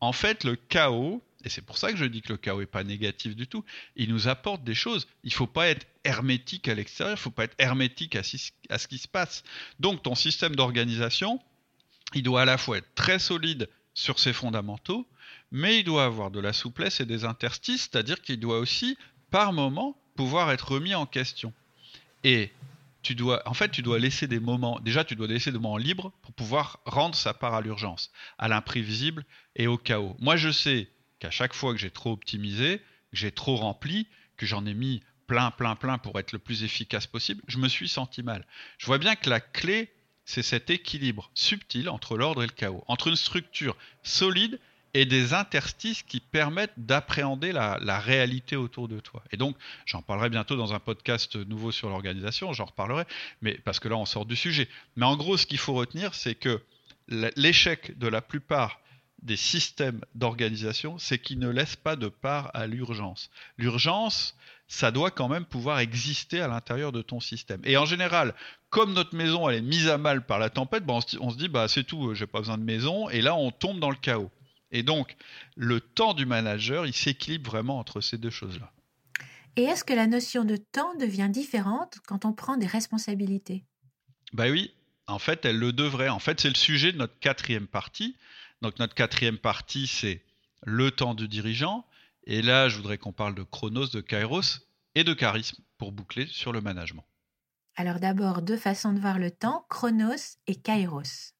En fait, le chaos, et c'est pour ça que je dis que le chaos n'est pas négatif du tout, il nous apporte des choses. Il ne faut pas être hermétique à l'extérieur, il ne faut pas être hermétique à, à ce qui se passe. Donc ton système d'organisation, il doit à la fois être très solide sur ses fondamentaux, mais il doit avoir de la souplesse et des interstices, c'est-à-dire qu'il doit aussi, par moment, pouvoir être remis en question. Et tu dois, en fait, tu dois laisser des moments, déjà, tu dois laisser des moments libres pour pouvoir rendre sa part à l'urgence, à l'imprévisible et au chaos. Moi, je sais qu'à chaque fois que j'ai trop optimisé, que j'ai trop rempli, que j'en ai mis plein, plein, plein pour être le plus efficace possible, je me suis senti mal. Je vois bien que la clé, c'est cet équilibre subtil entre l'ordre et le chaos, entre une structure solide et des interstices qui permettent d'appréhender la, réalité autour de toi. Et donc, j'en parlerai bientôt dans un podcast nouveau sur l'organisation, j'en reparlerai, mais parce que là, on sort du sujet. Mais en gros, ce qu'il faut retenir, c'est que l'échec de la plupart des systèmes d'organisation, c'est qu'ils ne laissent pas de part à l'urgence. L'urgence, ça doit quand même pouvoir exister à l'intérieur de ton système. Et en général, comme notre maison elle est mise à mal par la tempête, on, se dit bah c'est tout, j'ai pas besoin de maison, et là on tombe dans le chaos. Et donc, le temps du manager, il s'équilibre vraiment entre ces deux choses-là. Et est-ce que la notion de temps devient différente quand on prend des responsabilités? Bah oui, en fait, elle le devrait. En fait, c'est le sujet de notre quatrième partie. Donc, notre quatrième partie, c'est le temps du dirigeant. Et là, je voudrais qu'on parle de chronos, de kairos et de charisme pour boucler sur le management. Alors d'abord, deux façons de voir le temps, chronos et kairos.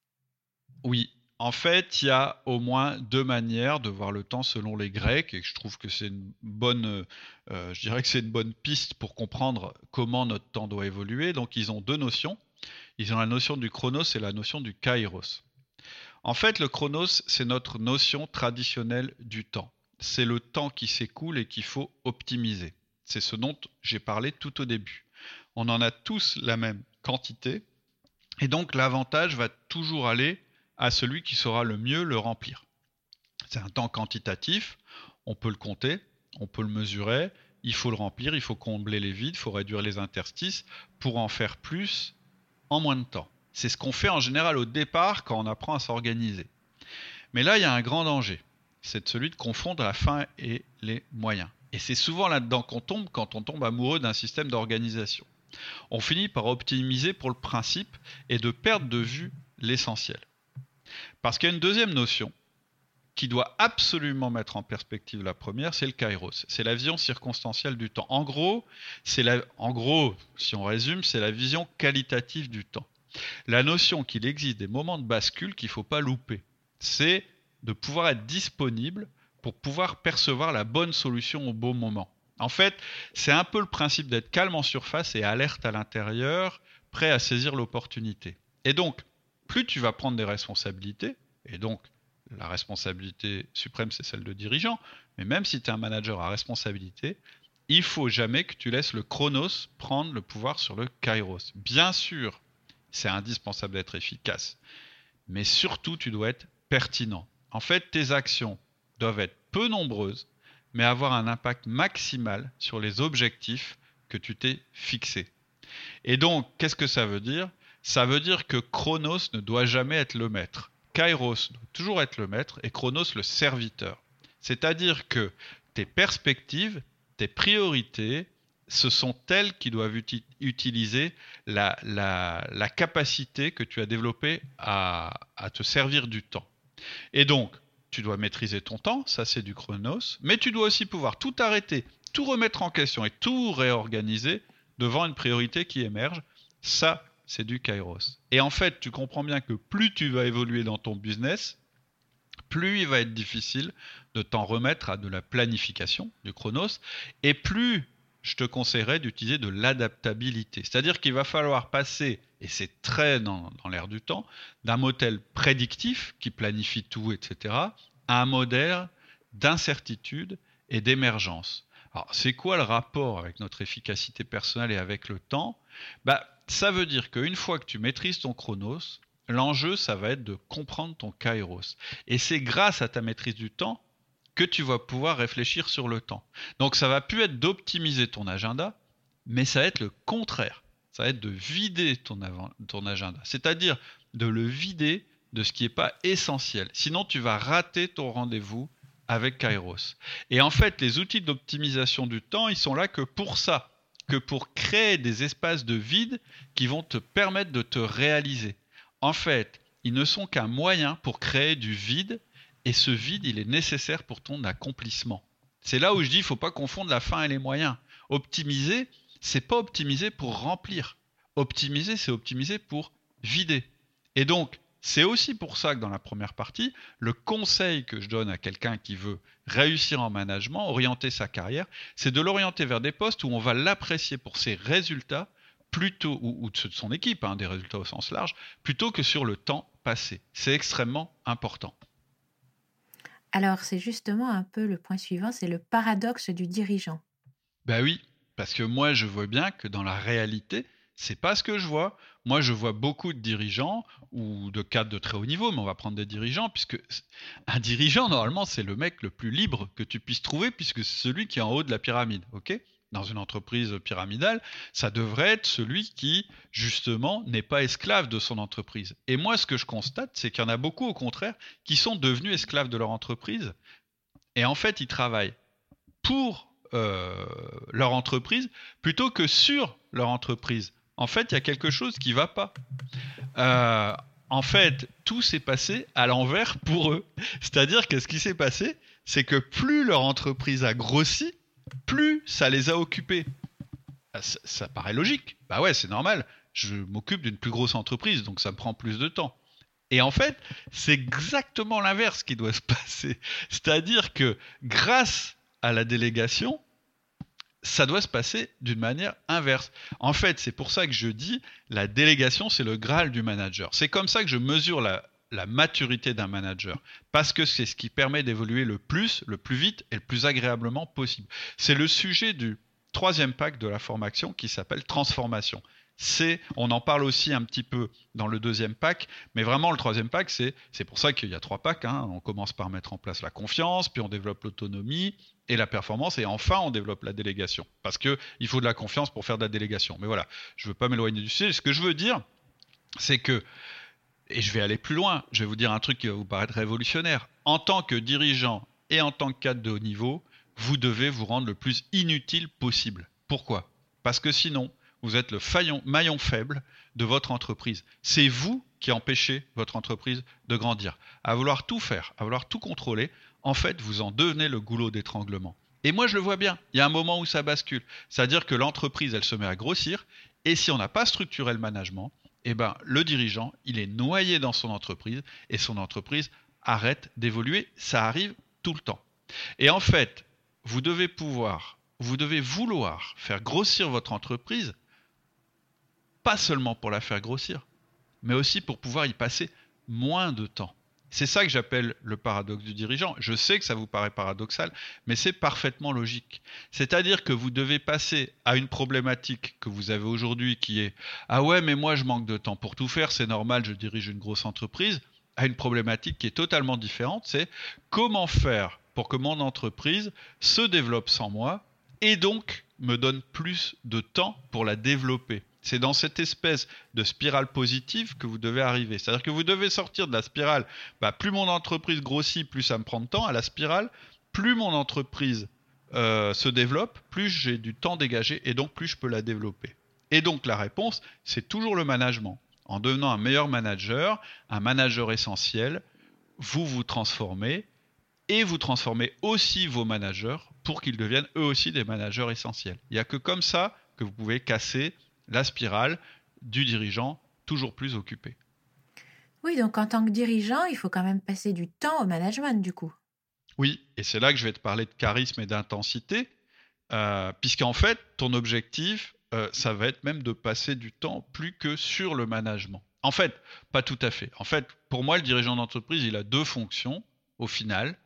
Oui, en fait, il y a au moins deux manières de voir le temps selon les Grecs, et je trouve que c'est une bonne, euh, je dirais que c'est une bonne piste pour comprendre comment notre temps doit évoluer. Donc, ils ont deux notions. Ils ont la notion du chronos et la notion du kairos. En fait, le chronos, c'est notre notion traditionnelle du temps. C'est le temps qui s'écoule et qu'il faut optimiser. C'est ce dont j'ai parlé tout au début. On en a tous la même quantité, et donc l'avantage va toujours aller à celui qui saura le mieux le remplir. C'est un temps quantitatif, on peut le compter, on peut le mesurer, il faut le remplir, il faut combler les vides, il faut réduire les interstices pour en faire plus en moins de temps. C'est ce qu'on fait en général au départ quand on apprend à s'organiser. Mais là, il y a un grand danger, c'est celui de confondre la fin et les moyens. Et c'est souvent là-dedans qu'on tombe quand on tombe amoureux d'un système d'organisation. On finit par optimiser pour le principe et de perdre de vue l'essentiel. Parce qu'il y a une deuxième notion qui doit absolument mettre en perspective la première, c'est le kairos. C'est la vision circonstancielle du temps. En gros, en gros, si on résume, c'est la vision qualitative du temps. La notion qu'il existe des moments de bascule qu'il ne faut pas louper. C'est de pouvoir être disponible pour pouvoir percevoir la bonne solution au bon moment. En fait, c'est un peu le principe d'être calme en surface et alerte à l'intérieur, prêt à saisir l'opportunité. Et donc, plus tu vas prendre des responsabilités, et donc la responsabilité suprême, c'est celle de dirigeant, mais même si tu es un manager à responsabilité, il faut jamais que tu laisses le chronos prendre le pouvoir sur le kairos. Bien sûr, c'est indispensable d'être efficace, mais surtout, tu dois être pertinent. En fait, tes actions doivent être peu nombreuses, mais avoir un impact maximal sur les objectifs que tu t'es fixés. Et donc, qu'est-ce que ça veut dire? Ça veut dire que Chronos ne doit jamais être le maître. Kairos doit toujours être le maître et Chronos le serviteur. C'est-à-dire que tes perspectives, tes priorités, ce sont elles qui doivent utiliser la, capacité que tu as développée à, à te servir du temps. Et donc, tu dois maîtriser ton temps, ça c'est du chronos, mais tu dois aussi pouvoir tout arrêter, tout remettre en question et tout réorganiser devant une priorité qui émerge. Ça, c'est du kairos. Et en fait, tu comprends bien que plus tu vas évoluer dans ton business, plus il va être difficile de t'en remettre à de la planification, du chronos, et plus je te conseillerais d'utiliser de l'adaptabilité. C'est-à-dire qu'il va falloir passer, et c'est très dans, dans l'air du temps, d'un modèle prédictif qui planifie tout, etc., à un modèle d'incertitude et d'émergence. Alors, c'est quoi le rapport avec notre efficacité personnelle et avec le temps? Bah, Ça veut dire qu'une fois que tu maîtrises ton chronos, l'enjeu, ça va être de comprendre ton kairos. Et c'est grâce à ta maîtrise du temps que tu vas pouvoir réfléchir sur le temps. Donc ça va plus être d'optimiser ton agenda, mais ça va être le contraire. Ça va être de vider ton, agenda. C'est-à-dire de le vider de ce qui n'est pas essentiel. Sinon, tu vas rater ton rendez-vous avec Kairos. Et en fait, les outils d'optimisation du temps, ils sont là que pour ça, que pour créer des espaces de vide qui vont te permettre de te réaliser. En fait, ils ne sont qu'un moyen pour créer du vide et ce vide, il est nécessaire pour ton accomplissement. C'est là où je dis, il ne faut pas confondre la fin et les moyens. Optimiser, c'est pas optimiser pour remplir. Optimiser, c'est optimiser pour vider. Et donc, c'est aussi pour ça que dans la première partie, le conseil que je donne à quelqu'un qui veut réussir en management, orienter sa carrière, c'est de l'orienter vers des postes où on va l'apprécier pour ses résultats plutôt ou, de son équipe, hein, des résultats au sens large, plutôt que sur le temps passé. C'est extrêmement important. Alors, c'est justement un peu le point suivant, c'est le paradoxe du dirigeant. Ben oui, parce que moi, je vois bien que dans la réalité, c'est pas ce que je vois. Moi, je vois beaucoup de dirigeants ou de cadres de très haut niveau, mais on va prendre des dirigeants, puisque un dirigeant, normalement, c'est le mec le plus libre que tu puisses trouver, puisque c'est celui qui est en haut de la pyramide. ok? Dans une entreprise pyramidale, ça devrait être celui qui, justement, n'est pas esclave de son entreprise. Et moi, ce que je constate, c'est qu'il y en a beaucoup, au contraire, qui sont devenus esclaves de leur entreprise. Et en fait, ils travaillent pour euh, leur entreprise plutôt que sur leur entreprise. En fait, il y a quelque chose qui ne va pas. Euh, en fait, tout s'est passé à l'envers pour eux. C'est-à-dire que ce qui s'est passé, c'est que plus leur entreprise a grossi, plus ça les a occupés. Ah, ça, paraît logique. Bah ouais, c'est normal. Je m'occupe d'une plus grosse entreprise, donc ça me prend plus de temps. Et en fait, c'est exactement l'inverse qui doit se passer. C'est-à-dire que grâce à la délégation, ça doit se passer d'une manière inverse. En fait, c'est pour ça que je dis la délégation, c'est le graal du manager. C'est comme ça que je mesure la, la maturité d'un manager, parce que c'est ce qui permet d'évoluer le plus, le plus vite et le plus agréablement possible. C'est le sujet du troisième pack de la formation qui s'appelle transformation. C'est, on en parle aussi un petit peu dans le deuxième pack, mais vraiment le troisième pack, c'est, c'est pour ça qu'il y a trois packs. Hein. On commence par mettre en place la confiance, puis on développe l'autonomie et la performance, et enfin on développe la délégation, parce que il faut de la confiance pour faire de la délégation. Mais voilà, je ne veux pas m'éloigner du sujet. Ce que je veux dire, c'est que et je vais aller plus loin, je vais vous dire un truc qui va vous paraître révolutionnaire. En tant que dirigeant et en tant que cadre de haut niveau, vous devez vous rendre le plus inutile possible. Pourquoi? Parce que sinon, vous êtes le maillon faible de votre entreprise. C'est vous qui empêchez votre entreprise de grandir. À vouloir tout faire, à vouloir tout contrôler, en fait, vous en devenez le goulot d'étranglement. Et moi, je le vois bien. Il y a un moment où ça bascule. C'est-à-dire que l'entreprise, elle se met à grossir. Et si on n'a pas structuré le management, eh ben, le dirigeant, il est noyé dans son entreprise et son entreprise arrête d'évoluer. Ça arrive tout le temps. Et en fait, vous devez pouvoir, vous devez vouloir faire grossir votre entreprise, pas seulement pour la faire grossir, mais aussi pour pouvoir y passer moins de temps. C'est ça que j'appelle le paradoxe du dirigeant. Je sais que ça vous paraît paradoxal, mais c'est parfaitement logique. C'est-à-dire que vous devez passer à une problématique que vous avez aujourd'hui qui est Ah ouais, mais moi je manque de temps pour tout faire, c'est normal, je dirige une grosse entreprise, à une problématique qui est totalement différente, c'est comment faire pour que mon entreprise se développe sans moi et donc me donne plus de temps pour la développer. C'est dans cette espèce de spirale positive que vous devez arriver. C'est-à-dire que vous devez sortir de la spirale, bah, plus mon entreprise grossit, plus ça me prend de temps, à la spirale, plus mon entreprise euh, se développe, plus j'ai du temps dégagé et donc plus je peux la développer. Et donc la réponse, c'est toujours le management. En devenant un meilleur manager, un manager essentiel, vous vous transformez et vous transformez aussi vos managers pour qu'ils deviennent eux aussi des managers essentiels. Il n'y a que comme ça que vous pouvez casser la spirale du dirigeant toujours plus occupé. Oui, donc en tant que dirigeant, il faut quand même passer du temps au management du coup. Oui, et c'est là que je vais te parler de charisme et d'intensité, euh, puisqu'en fait, ton objectif, euh, ça va être même de passer du temps plus que sur le management. En fait, pas tout à fait. En fait, pour moi, le dirigeant d'entreprise, il a deux fonctions, au final,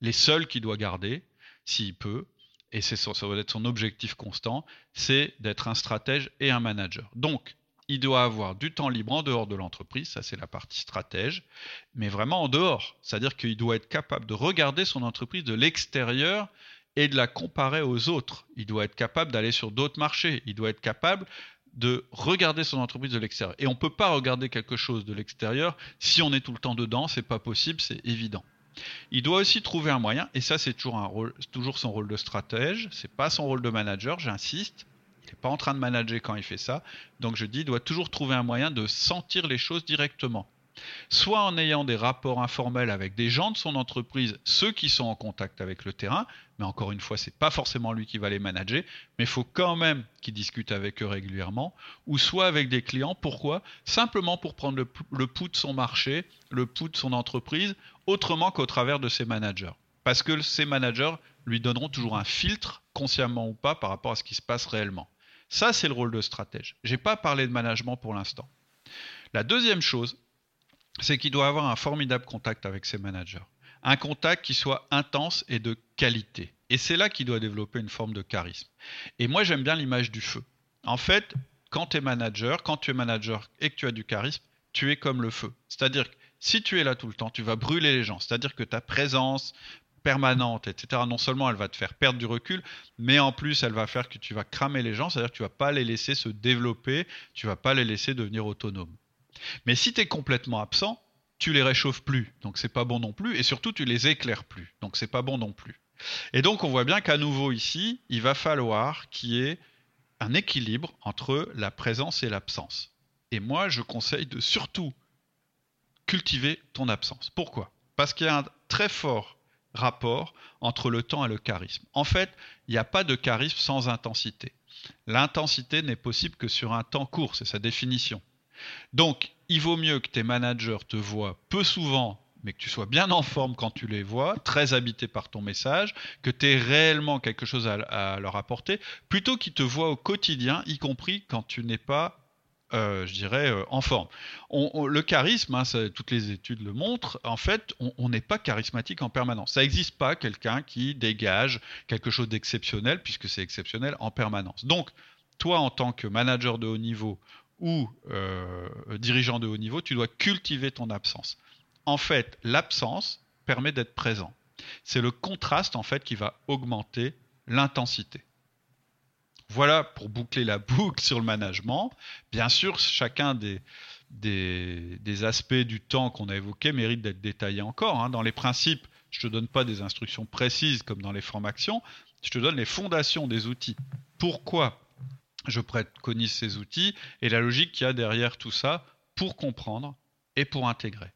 les seules qu'il doit garder, s'il peut, et c'est ça va être son objectif constant, c'est d'être un stratège et un manager. Donc, il doit avoir du temps libre en dehors de l'entreprise, ça c'est la partie stratège, mais vraiment en dehors. C'est-à-dire qu'il doit être capable de regarder son entreprise de l'extérieur et de la comparer aux autres. Il doit être capable d'aller sur d'autres marchés. Il doit être capable de regarder son entreprise de l'extérieur. Et on ne peut pas regarder quelque chose de l'extérieur si on est tout le temps dedans, c'est pas possible, c'est évident. Il doit aussi trouver un moyen, et ça c'est toujours, un rôle, toujours son rôle de stratège, c'est pas son rôle de manager, j'insiste. Il n'est pas en train de manager quand il fait ça. Donc je dis, il doit toujours trouver un moyen de sentir les choses directement soit en ayant des rapports informels avec des gens de son entreprise, ceux qui sont en contact avec le terrain, mais encore une fois, ce n'est pas forcément lui qui va les manager, mais il faut quand même qu'il discute avec eux régulièrement, ou soit avec des clients. Pourquoi? Simplement pour prendre le, pouls de son marché, le pouls de son entreprise, autrement qu'au travers de ses managers. Parce que ces managers lui donneront toujours un filtre, consciemment ou pas, par rapport à ce qui se passe réellement. Ça, c'est le rôle de stratège. Je n'ai pas parlé de management pour l'instant. La deuxième chose, c'est qu'il doit avoir un formidable contact avec ses managers. Un contact qui soit intense et de qualité. Et c'est là qu'il doit développer une forme de charisme. Et moi, j'aime bien l'image du feu. En fait, quand tu es manager, quand tu es manager et que tu as du charisme, tu es comme le feu. C'est-à-dire que si tu es là tout le temps, tu vas brûler les gens. C'est-à-dire que ta présence permanente, etc., non seulement elle va te faire perdre du recul, mais en plus elle va faire que tu vas cramer les gens, c'est-à-dire que tu vas pas les laisser se développer, tu vas pas les laisser devenir autonomes. Mais si tu es complètement absent, tu les réchauffes plus, donc c'est pas bon non plus, et surtout tu les éclaires plus, donc c'est pas bon non plus. Et donc on voit bien qu'à nouveau ici, il va falloir qu'il y ait un équilibre entre la présence et l'absence. Et moi, je conseille de surtout cultiver ton absence. Pourquoi? Parce qu'il y a un très fort rapport entre le temps et le charisme. En fait, il n'y a pas de charisme sans intensité. L'intensité n'est possible que sur un temps court, c'est sa définition. Donc, il vaut mieux que tes managers te voient peu souvent, mais que tu sois bien en forme quand tu les vois, très habité par ton message, que tu aies réellement quelque chose à, leur apporter, plutôt qu'ils te voient au quotidien, y compris quand tu n'es pas euh, je dirais, euh, en forme. le charisme, hein, toutes les études le montrent, en fait, on n'est pas charismatique en permanence. Ça n'existe pas quelqu'un qui dégage quelque chose d'exceptionnel, puisque c'est exceptionnel en permanence. Donc, toi, en tant que manager de haut niveau ou euh, dirigeant de haut niveau, tu dois cultiver ton absence. En fait, l'absence permet d'être présent. C'est le contraste en fait qui va augmenter l'intensité. Voilà pour boucler la boucle sur le management. Bien sûr, chacun des, des, aspects du temps qu'on a évoqués mérite d'être détaillé encore. Hein. Dans les principes, je ne te donne pas des instructions précises comme dans les formations, je te donne les fondations des outils. Pourquoi? Je préconise ces outils et la logique qu'il y a derrière tout ça pour comprendre et pour intégrer.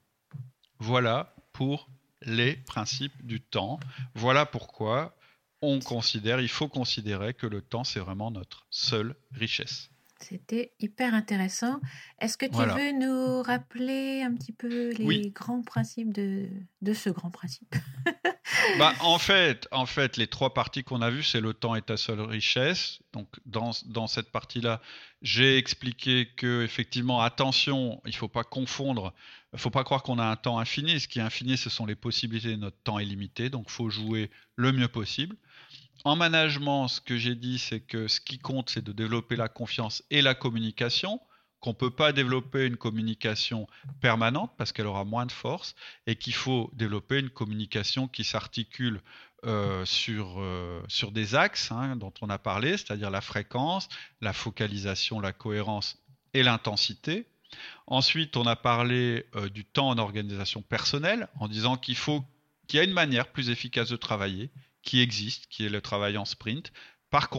Voilà pour les principes du temps. Voilà pourquoi on considère, il faut considérer que le temps, c'est vraiment notre seule richesse. C'était hyper intéressant. Est-ce que tu veux nous rappeler un petit peu les grands principes de, de ce grand principe? bah, en, fait, en fait, les trois parties qu'on a vues, c'est le temps est ta seule richesse. Donc, dans, cette partie-là, j'ai expliqué que, effectivement, attention, il ne faut pas confondre, il ne faut pas croire qu'on a un temps infini. Ce qui est infini, ce sont les possibilités. Notre temps est limité, donc il faut jouer le mieux possible. En management, ce que j'ai dit, c'est que ce qui compte, c'est de développer la confiance et la communication, qu'on ne peut pas développer une communication permanente parce qu'elle aura moins de force, et qu'il faut développer une communication qui s'articule euh, sur, euh, sur des axes hein, dont on a parlé, c'est-à-dire la fréquence, la focalisation, la cohérence et l'intensité. Ensuite, on a parlé euh, du temps en organisation personnelle en disant qu'il faut qu'il y a une manière plus efficace de travailler, qui existe, qui est le travail en sprint, par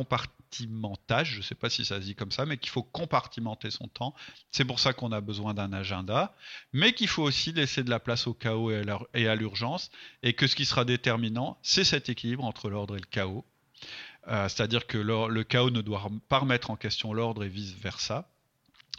compartimentage, je ne sais pas si ça se dit comme ça, mais qu'il faut compartimenter son temps. C'est pour ça qu'on a besoin d'un agenda, mais qu'il faut aussi laisser de la place au chaos et à l'urgence, et que ce qui sera déterminant, c'est cet équilibre entre l'ordre et le chaos. Euh, c'est-à-dire que le, chaos ne doit pas remettre en question l'ordre et vice-versa.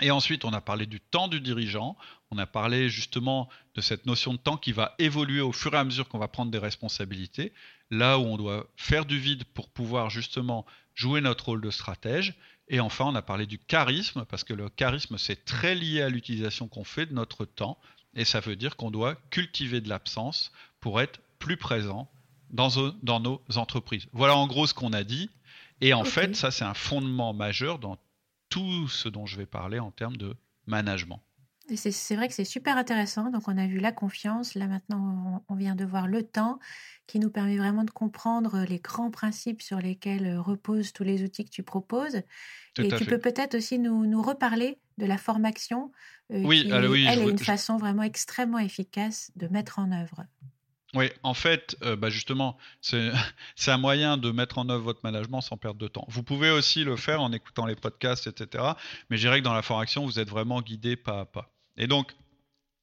Et ensuite, on a parlé du temps du dirigeant, on a parlé justement de cette notion de temps qui va évoluer au fur et à mesure qu'on va prendre des responsabilités là où on doit faire du vide pour pouvoir justement jouer notre rôle de stratège. Et enfin, on a parlé du charisme, parce que le charisme, c'est très lié à l'utilisation qu'on fait de notre temps, et ça veut dire qu'on doit cultiver de l'absence pour être plus présent dans, dans, nos entreprises. Voilà en gros ce qu'on a dit. Et en fait, ça, c'est un fondement majeur dans tout ce dont je vais parler en termes de management. C'est vrai que c'est super intéressant. Donc, on a vu la confiance. Là, maintenant, on vient de voir le temps qui nous permet vraiment de comprendre les grands principes sur lesquels reposent tous les outils que tu proposes. et tu peux peut-être aussi nous, nous, reparler de la formation. oui, qui, oui, elle est une façon vraiment extrêmement efficace de mettre en œuvre. Oui, en fait, bah justement, c'est un moyen de mettre en œuvre votre management sans perdre de temps. Vous pouvez aussi le faire en écoutant les podcasts, etc. Mais je dirais que dans la formation, vous êtes vraiment guidé pas à pas. Et donc,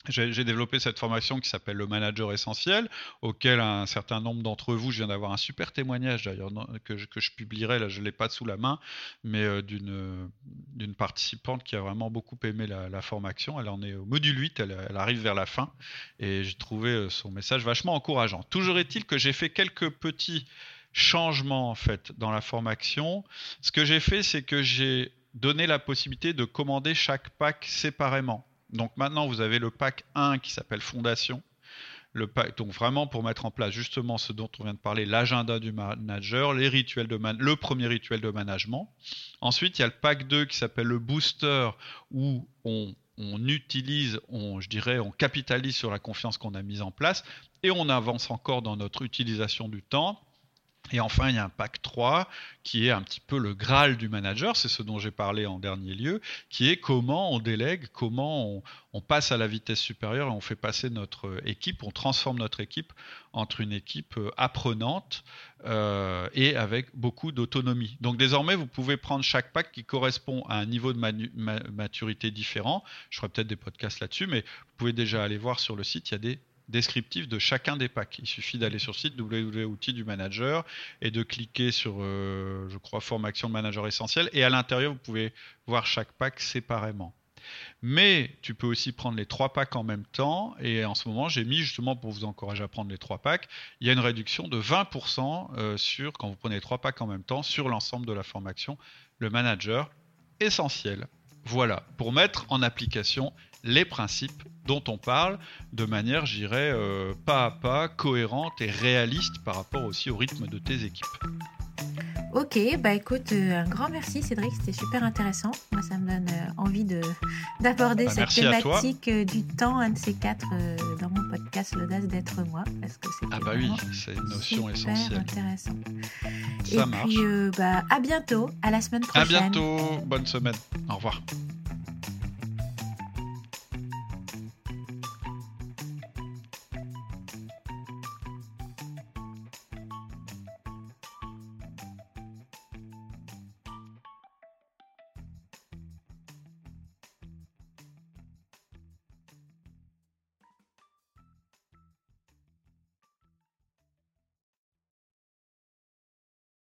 j'ai développé cette formation qui s'appelle le manager essentiel, auquel un certain nombre d'entre vous, je viens d'avoir un super témoignage d'ailleurs que, que je publierai, là je ne l'ai pas sous la main, mais euh, d'une participante qui a vraiment beaucoup aimé la, formation. Elle en est au module 8, elle, elle arrive vers la fin, et j'ai trouvé euh, son message vachement encourageant. Toujours est-il que j'ai fait quelques petits changements en fait dans la formation. Ce que j'ai fait, c'est que j'ai donné la possibilité de commander chaque pack séparément. Donc maintenant, vous avez le pack 1 qui s'appelle Fondation. Le donc vraiment pour mettre en place justement ce dont on vient de parler, l'agenda du manager, les rituels de le premier rituel de management. Ensuite, il y a le pack 2 qui s'appelle le booster où on, on utilise, on, je dirais, on capitalise sur la confiance qu'on a mise en place et on avance encore dans notre utilisation du temps. Et enfin, il y a un pack 3 qui est un petit peu le Graal du manager, c'est ce dont j'ai parlé en dernier lieu, qui est comment on délègue, comment on, passe à la vitesse supérieure et on fait passer notre équipe, on transforme notre équipe entre une équipe apprenante euh, et avec beaucoup d'autonomie. Donc désormais, vous pouvez prendre chaque pack qui correspond à un niveau de maturité différent. Je ferai peut-être des podcasts là-dessus, mais vous pouvez déjà aller voir sur le site, il y a des descriptif de chacun des packs. Il suffit d'aller sur le site www.outils du manager et de cliquer sur, euh, je crois, formation de manager essentiel. Et à l'intérieur, vous pouvez voir chaque pack séparément. Mais tu peux aussi prendre les trois packs en même temps. Et en ce moment, j'ai mis justement pour vous encourager à prendre les trois packs, il y a une réduction de 20% euh, sur, quand vous prenez les trois packs en même temps, sur l'ensemble de la formation, le manager essentiel. Voilà, pour mettre en application les principes dont on parle de manière, j'irais, euh, pas à pas, cohérente et réaliste par rapport aussi au rythme de tes équipes. Ok, bah écoute, euh, un grand merci Cédric, c'était super intéressant. Moi, ça me donne euh, envie de d'aborder bah, cette thématique du temps, un de ces quatre, dans mon podcast L'audace d'être moi, parce que c'est ah bah oui, c'est une notion essentielle. intéressant. Ça Et puis, bah, à bientôt, à la semaine prochaine. À bientôt, bonne semaine, au revoir.